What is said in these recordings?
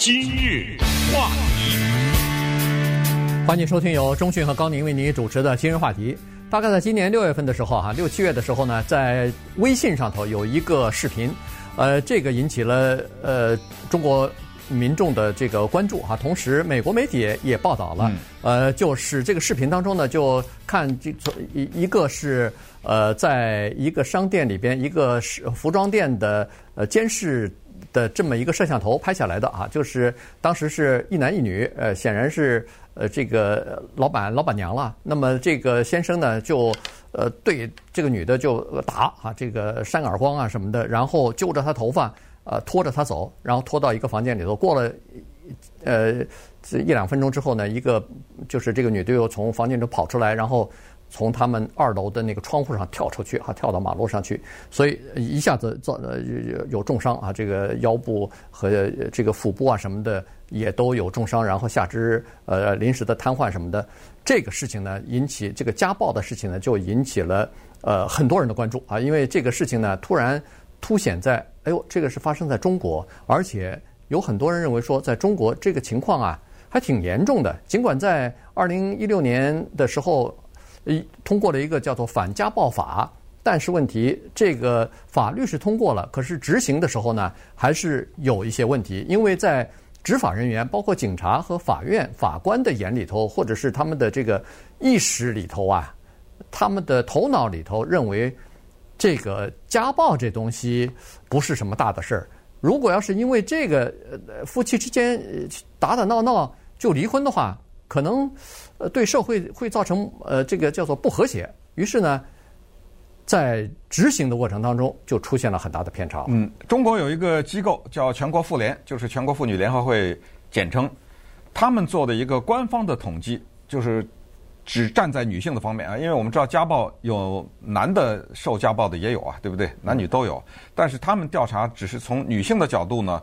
今日话题，欢迎收听由中讯和高宁为您主持的今日话题。大概在今年六月份的时候，啊，六七月的时候呢，在微信上头有一个视频，呃，这个引起了呃中国民众的这个关注哈。同时，美国媒体也报道了，呃，就是这个视频当中呢，就看这一一个是呃，在一个商店里边，一个是服装店的呃监视。的这么一个摄像头拍下来的啊，就是当时是一男一女，呃，显然是呃这个老板老板娘了。那么这个先生呢，就呃对这个女的就打啊，这个扇耳光啊什么的，然后揪着她头发，呃拖着她走，然后拖到一个房间里头。过了呃一两分钟之后呢，一个就是这个女的又从房间里跑出来，然后。从他们二楼的那个窗户上跳出去，哈，跳到马路上去，所以一下子造呃有重伤啊，这个腰部和这个腹部啊什么的也都有重伤，然后下肢呃临时的瘫痪什么的，这个事情呢引起这个家暴的事情呢就引起了呃很多人的关注啊，因为这个事情呢突然凸显在，哎呦，这个是发生在中国，而且有很多人认为说在中国这个情况啊还挺严重的，尽管在二零一六年的时候。一通过了一个叫做反家暴法，但是问题这个法律是通过了，可是执行的时候呢，还是有一些问题，因为在执法人员，包括警察和法院法官的眼里头，或者是他们的这个意识里头啊，他们的头脑里头认为，这个家暴这东西不是什么大的事儿。如果要是因为这个夫妻之间打打闹闹就离婚的话，可能，呃，对社会会造成呃这个叫做不和谐，于是呢，在执行的过程当中就出现了很大的偏差。嗯，中国有一个机构叫全国妇联，就是全国妇女联合会简称，他们做的一个官方的统计，就是只站在女性的方面啊，因为我们知道家暴有男的受家暴的也有啊，对不对？男女都有，但是他们调查只是从女性的角度呢，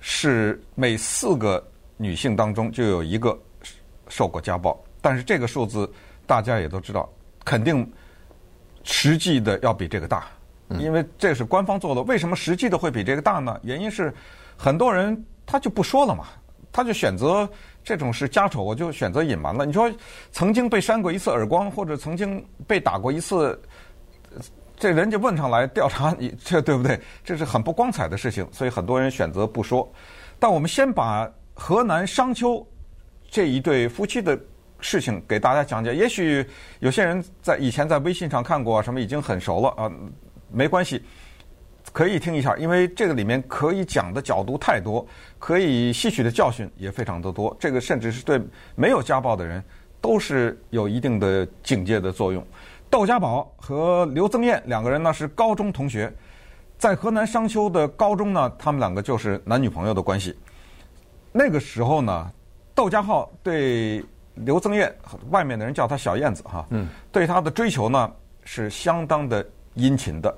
是每四个女性当中就有一个。受过家暴，但是这个数字大家也都知道，肯定实际的要比这个大，因为这是官方做的。为什么实际的会比这个大呢？原因是很多人他就不说了嘛，他就选择这种是家丑，我就选择隐瞒了。你说曾经被扇过一次耳光，或者曾经被打过一次，这人家问上来调查你，这对不对？这是很不光彩的事情，所以很多人选择不说。但我们先把河南商丘。这一对夫妻的事情给大家讲讲，也许有些人在以前在微信上看过什么，已经很熟了啊，没关系，可以听一下，因为这个里面可以讲的角度太多，可以吸取的教训也非常的多。这个甚至是对没有家暴的人都是有一定的警戒的作用。窦家宝和刘增艳两个人呢是高中同学，在河南商丘的高中呢，他们两个就是男女朋友的关系。那个时候呢。窦家浩对刘增艳，外面的人叫他小燕子哈，嗯，对他的追求呢是相当的殷勤的。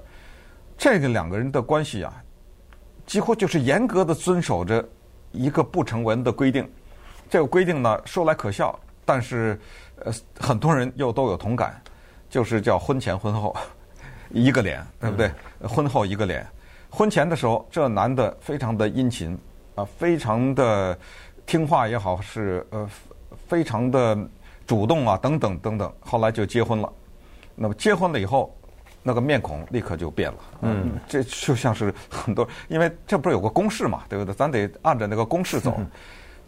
这个两个人的关系啊，几乎就是严格的遵守着一个不成文的规定。这个规定呢说来可笑，但是呃很多人又都有同感，就是叫婚前婚后 一个脸，对不对？嗯、婚后一个脸。婚前的时候，这男的非常的殷勤啊，非常的。听话也好，是呃非常的主动啊，等等等等。后来就结婚了，那么结婚了以后，那个面孔立刻就变了。嗯，这就像是很多，因为这不是有个公式嘛，对不对？咱得按着那个公式走。嗯、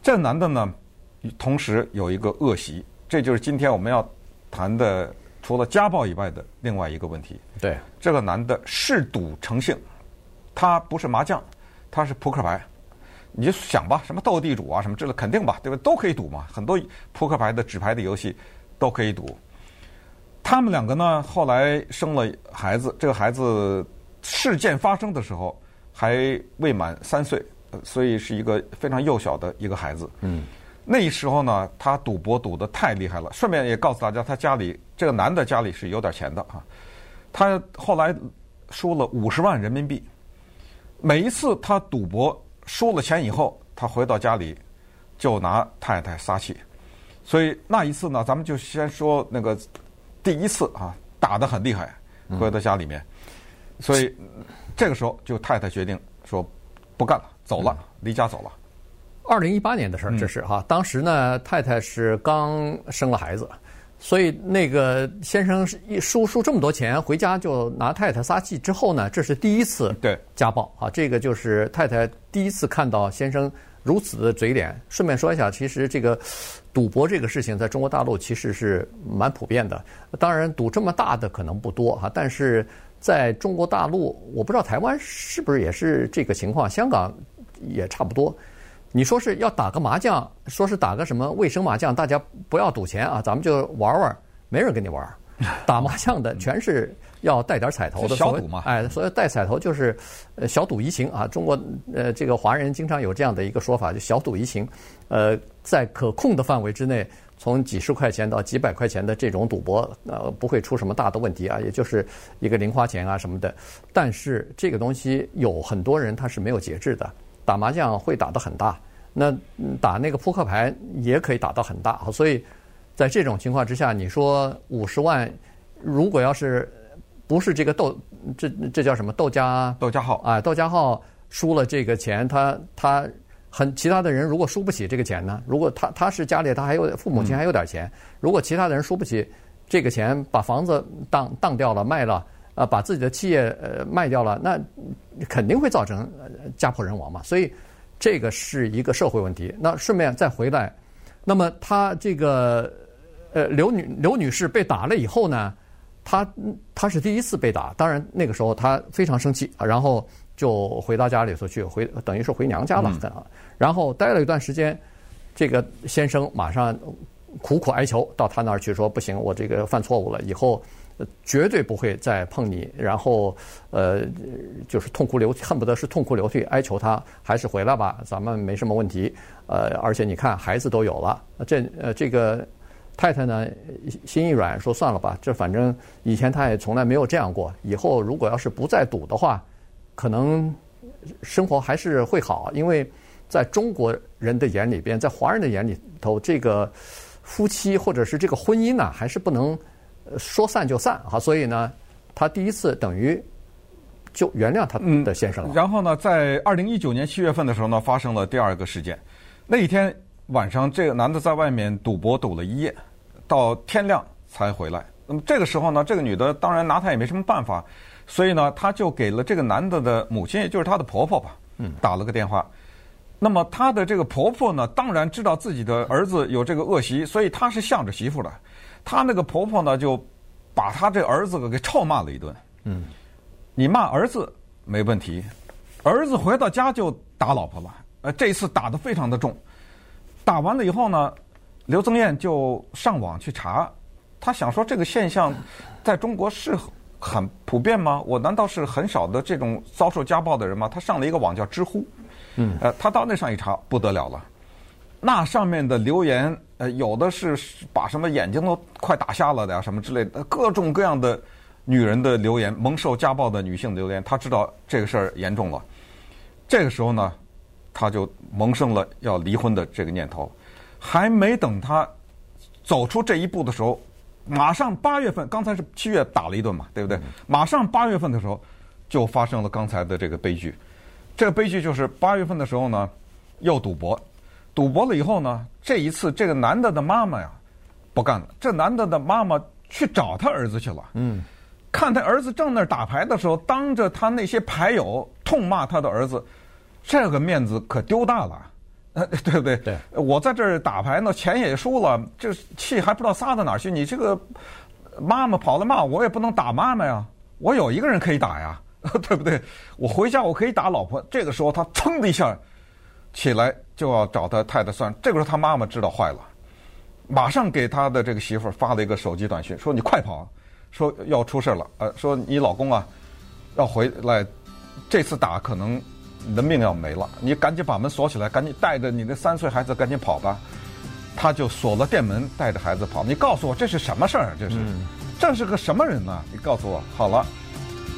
这男的呢，同时有一个恶习，这就是今天我们要谈的，除了家暴以外的另外一个问题。对，这个男的嗜赌成性，他不是麻将，他是扑克牌。你就想吧，什么斗地主啊，什么之类，肯定吧，对吧？都可以赌嘛，很多扑克牌的纸牌的游戏都可以赌。他们两个呢，后来生了孩子，这个孩子事件发生的时候还未满三岁，所以是一个非常幼小的一个孩子。嗯，那时候呢，他赌博赌得太厉害了。顺便也告诉大家，他家里这个男的家里是有点钱的啊。他后来输了五十万人民币，每一次他赌博。输了钱以后，他回到家里就拿太太撒气，所以那一次呢，咱们就先说那个第一次啊，打得很厉害，回到家里面，嗯、所以这个时候就太太决定说不干了，走了，离家走了。二零一八年的事儿，这是哈。当时呢，太太是刚生了孩子，所以那个先生一输输这么多钱回家就拿太太撒气之后呢，这是第一次对家暴啊。这个就是太太第一次看到先生如此的嘴脸。顺便说一下，其实这个赌博这个事情在中国大陆其实是蛮普遍的。当然，赌这么大的可能不多哈，但是在中国大陆，我不知道台湾是不是也是这个情况，香港也差不多。你说是要打个麻将，说是打个什么卫生麻将，大家不要赌钱啊，咱们就玩玩，没人跟你玩。打麻将的全是要带点彩头的，小赌嘛。哎，所以带彩头就是呃小赌怡情啊。中国呃这个华人经常有这样的一个说法，就小赌怡情。呃，在可控的范围之内，从几十块钱到几百块钱的这种赌博，呃，不会出什么大的问题啊，也就是一个零花钱啊什么的。但是这个东西有很多人他是没有节制的。打麻将会打得很大，那打那个扑克牌也可以打到很大，所以在这种情况之下，你说五十万，如果要是不是这个窦，这这叫什么窦家窦家浩啊，窦家浩输了这个钱，他他很其他的人如果输不起这个钱呢？如果他他是家里他还有父母亲还有点钱，如果其他的人输不起这个钱，把房子当当掉了卖了。啊，把自己的企业呃卖掉了，那肯定会造成家破人亡嘛。所以这个是一个社会问题。那顺便再回来，那么她这个呃刘女刘女士被打了以后呢，她她是第一次被打，当然那个时候她非常生气，然后就回到家里头去，回等于是回娘家了，嗯、然后待了一段时间，这个先生马上苦苦哀求到她那儿去说，不行，我这个犯错误了，以后。绝对不会再碰你，然后呃，就是痛哭流，恨不得是痛哭流涕哀求他还是回来吧，咱们没什么问题。呃，而且你看孩子都有了，这呃这个太太呢心一软说算了吧，这反正以前他也从来没有这样过，以后如果要是不再赌的话，可能生活还是会好，因为在中国人的眼里边，在华人的眼里头，这个夫妻或者是这个婚姻呢，还是不能。说散就散哈，所以呢，他第一次等于就原谅他的先生了。嗯、然后呢，在二零一九年七月份的时候呢，发生了第二个事件。那一天晚上，这个男的在外面赌博赌了一夜，到天亮才回来。那么这个时候呢，这个女的当然拿他也没什么办法，所以呢，他就给了这个男的的母亲，也就是他的婆婆吧，嗯，打了个电话。那么她的这个婆婆呢，当然知道自己的儿子有这个恶习，所以她是向着媳妇的。她那个婆婆呢，就把她这儿子给臭骂了一顿。嗯，你骂儿子没问题，儿子回到家就打老婆了。呃，这次打的非常的重。打完了以后呢，刘增艳就上网去查，她想说这个现象在中国是很普遍吗？我难道是很少的这种遭受家暴的人吗？她上了一个网叫知乎。嗯，呃，她到那上一查，不得了了。那上面的留言，呃，有的是把什么眼睛都快打瞎了的呀，什么之类的，各种各样的女人的留言，蒙受家暴的女性留言，他知道这个事儿严重了。这个时候呢，他就萌生了要离婚的这个念头。还没等他走出这一步的时候，马上八月份，刚才是七月打了一顿嘛，对不对？马上八月份的时候，就发生了刚才的这个悲剧。这个悲剧就是八月份的时候呢，又赌博。赌博了以后呢，这一次这个男的的妈妈呀，不干了。这男的的妈妈去找他儿子去了。嗯，看他儿子正那儿打牌的时候，当着他那些牌友痛骂他的儿子，这个面子可丢大了，呃，对不对？对。我在这儿打牌呢，钱也输了，这气还不知道撒到哪儿去。你这个妈妈跑来骂我，我也不能打妈妈呀。我有一个人可以打呀，对不对？我回家我可以打老婆。这个时候他噌的一下起来。就要找他太太算，这个时候他妈妈知道坏了，马上给他的这个媳妇发了一个手机短信，说你快跑，说要出事了，呃，说你老公啊要回来，这次打可能你的命要没了，你赶紧把门锁起来，赶紧带着你的三岁孩子赶紧跑吧。他就锁了店门，带着孩子跑。你告诉我这是什么事儿？这是，这是个什么人呢？你告诉我。好了，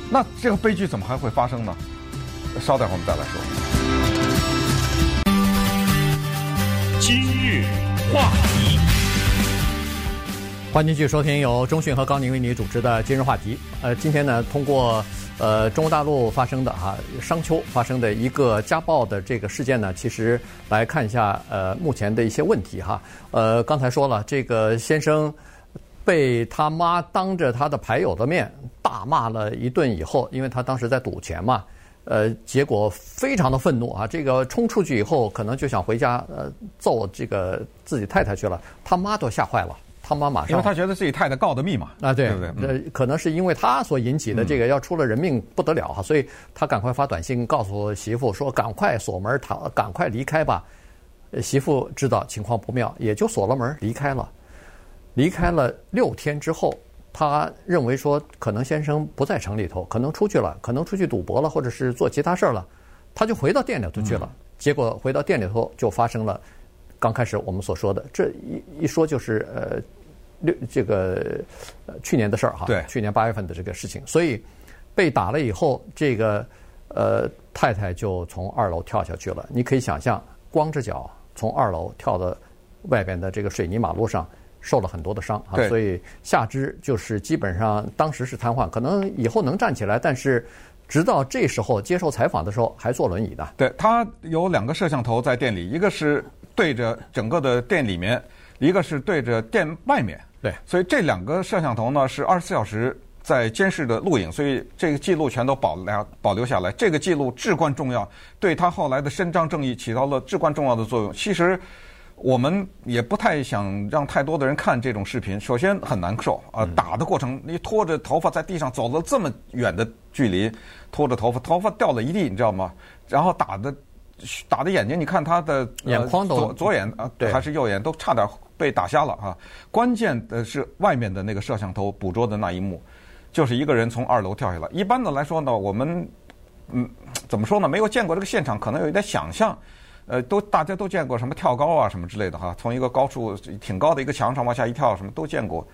那这个悲剧怎么还会发生呢？稍等会儿我们再来说。今日话题，欢迎继续收听由中讯和高宁为你主持的今日话题。呃，今天呢，通过呃，中国大陆发生的哈商丘发生的一个家暴的这个事件呢，其实来看一下呃目前的一些问题哈。呃，刚才说了，这个先生被他妈当着他的牌友的面大骂了一顿以后，因为他当时在赌钱嘛，呃，结果非常的愤怒啊，这个冲出去以后，可能就想回家呃揍这个自己太太去了，他妈都吓坏了。他妈马上，因为他觉得自己太太告的密嘛，啊，对，对不对？呃，可能是因为他所引起的这个要出了人命不得了哈，所以他赶快发短信告诉媳妇说：“赶快锁门他，赶快离开吧。”媳妇知道情况不妙，也就锁了门离开了。离开了六天之后，他认为说可能先生不在城里头，可能出去了，可能出去赌博了，或者是做其他事儿了，他就回到店里头去了。结果回到店里头就发生了。刚开始我们所说的这一一说就是呃六这个呃去年的事儿哈，对，去年八月份的这个事情，所以被打了以后，这个呃太太就从二楼跳下去了。你可以想象，光着脚从二楼跳到外边的这个水泥马路上，受了很多的伤啊，所以下肢就是基本上当时是瘫痪，可能以后能站起来，但是直到这时候接受采访的时候还坐轮椅的。对，他有两个摄像头在店里，一个是。对着整个的店里面，一个是对着店外面，对，所以这两个摄像头呢是二十四小时在监视的录影，所以这个记录全都保留保留下来。这个记录至关重要，对他后来的伸张正义起到了至关重要的作用。其实我们也不太想让太多的人看这种视频，首先很难受啊，打的过程你拖着头发在地上走了这么远的距离，拖着头发，头发掉了一地，你知道吗？然后打的。打的眼睛，你看他的眼眶都左左眼啊，对，还是右眼都差点被打瞎了啊！关键的是外面的那个摄像头捕捉的那一幕，就是一个人从二楼跳下来。一般的来说呢，我们嗯怎么说呢？没有见过这个现场，可能有一点想象。呃，都大家都见过什么跳高啊什么之类的哈，从一个高处挺高的一个墙上往下一跳，什么都见过。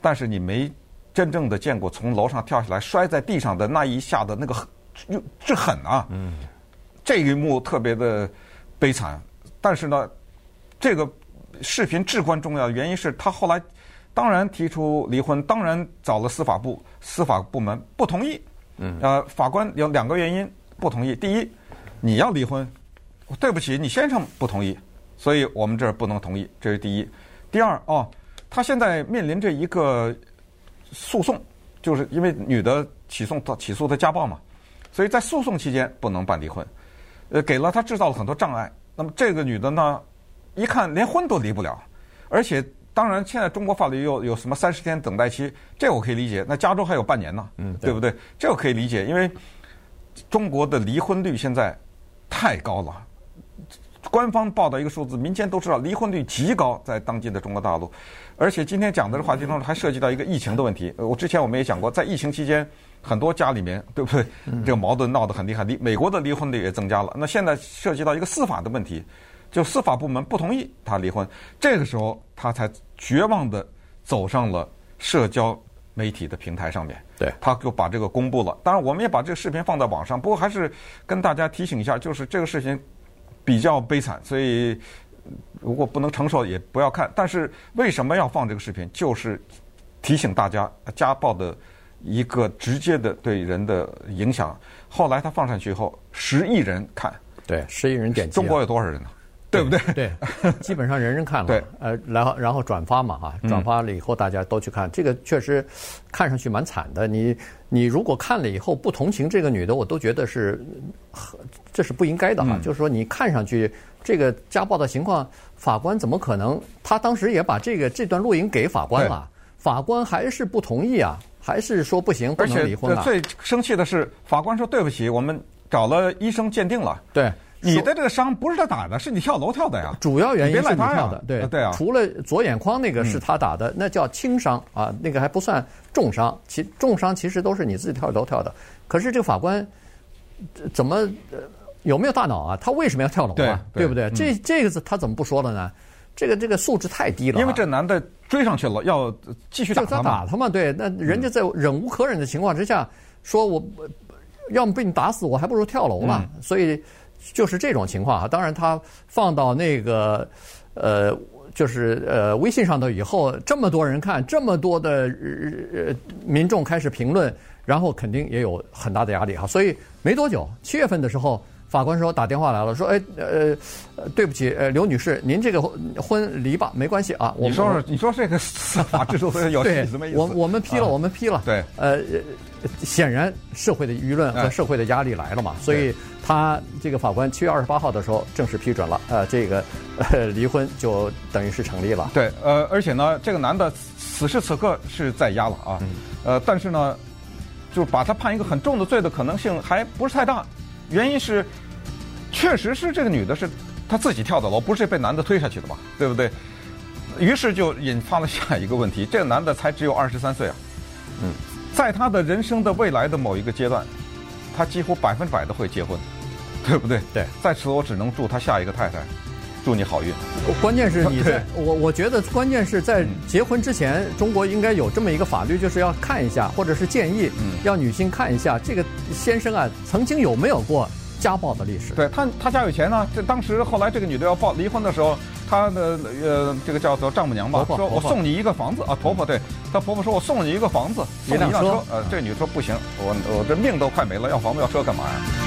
但是你没真正的见过从楼上跳下来摔在地上的那一下的那个又之狠啊！嗯。这一幕特别的悲惨，但是呢，这个视频至关重要的原因是他后来当然提出离婚，当然找了司法部，司法部门不同意。嗯。呃，法官有两个原因不同意：第一，你要离婚，对不起，你先生不同意，所以我们这儿不能同意，这是第一。第二，哦，他现在面临着一个诉讼，就是因为女的起诉他起诉他家暴嘛，所以在诉讼期间不能办离婚。呃，给了他制造了很多障碍。那么这个女的呢，一看连婚都离不了，而且当然现在中国法律又有什么三十天等待期，这我可以理解。那加州还有半年呢，嗯，对不对？这我可以理解，因为中国的离婚率现在太高了。官方报道一个数字，民间都知道离婚率极高，在当今的中国大陆。而且今天讲的这话题中还涉及到一个疫情的问题。我之前我们也讲过，在疫情期间。很多家里面，对不对？这个矛盾闹得很厉害，离美国的离婚率也增加了。那现在涉及到一个司法的问题，就司法部门不同意他离婚，这个时候他才绝望地走上了社交媒体的平台上面。对，他就把这个公布了。当然，我们也把这个视频放在网上。不过，还是跟大家提醒一下，就是这个事情比较悲惨，所以如果不能承受，也不要看。但是为什么要放这个视频？就是提醒大家家暴的。一个直接的对人的影响。后来他放上去以后，十亿人看，对，十亿人点击。中国有多少人呢？对不对？对，基本上人人看了。对，呃，然后然后转发嘛，哈，转发了以后大家都去看，这个确实看上去蛮惨的。你你如果看了以后不同情这个女的，我都觉得是，这是不应该的哈。就是说你看上去这个家暴的情况，法官怎么可能？他当时也把这个这段录音给法官了，法官还是不同意啊。还是说不行，不能离婚了。最生气的是，法官说对不起，我们找了医生鉴定了。对，你的这个伤不是他打的，是你跳楼跳的呀。主要原因是你跳的，对对啊。除了左眼眶那个是他打的，那叫轻伤啊，那个还不算重伤。其重伤其实都是你自己跳楼跳的。可是这个法官怎么有没有大脑啊？他为什么要跳楼啊？对不对？这这个字他怎么不说了呢？这个这个素质太低了，因为这男的追上去了，要继续打他。打他嘛，对，那人家在忍无可忍的情况之下，嗯、说我要么被你打死，我还不如跳楼了。嗯、所以就是这种情况啊。当然，他放到那个呃，就是呃微信上头以后，这么多人看，这么多的呃民众开始评论，然后肯定也有很大的压力哈。所以没多久，七月份的时候。法官说打电话来了，说哎呃，对不起，呃刘女士，您这个婚离吧，没关系啊。你说说，你说这个司法制度有 什么意思？我我们批了，我们批了。对，呃，显然社会的舆论和社会的压力来了嘛，所以他这个法官七月二十八号的时候正式批准了，呃，这个呃离婚就等于是成立了。对，呃，而且呢，这个男的此时此刻是在押了啊，呃，但是呢，就把他判一个很重的罪的可能性还不是太大，原因是。确实是这个女的是她自己跳的楼，不是被男的推下去的吧？对不对？于是就引发了下一个问题：这个男的才只有二十三岁啊，嗯，在他的人生的未来的某一个阶段，他几乎百分之百的会结婚，对不对？对。在此，我只能祝他下一个太太，祝你好运。关键是你在，我我觉得关键是在结婚之前，嗯、中国应该有这么一个法律，就是要看一下，或者是建议，嗯，要女性看一下这个先生啊，曾经有没有过。家暴的历史，对他，他家有钱呢。这当时后来这个女的要报离婚的时候，她的呃这个叫做丈母娘吧，婆婆说我送你一个房子啊，婆婆对，她婆婆说我送你一个房子，送你一辆车，呃，这个女的说不行，我我这命都快没了，要房子要车干嘛呀？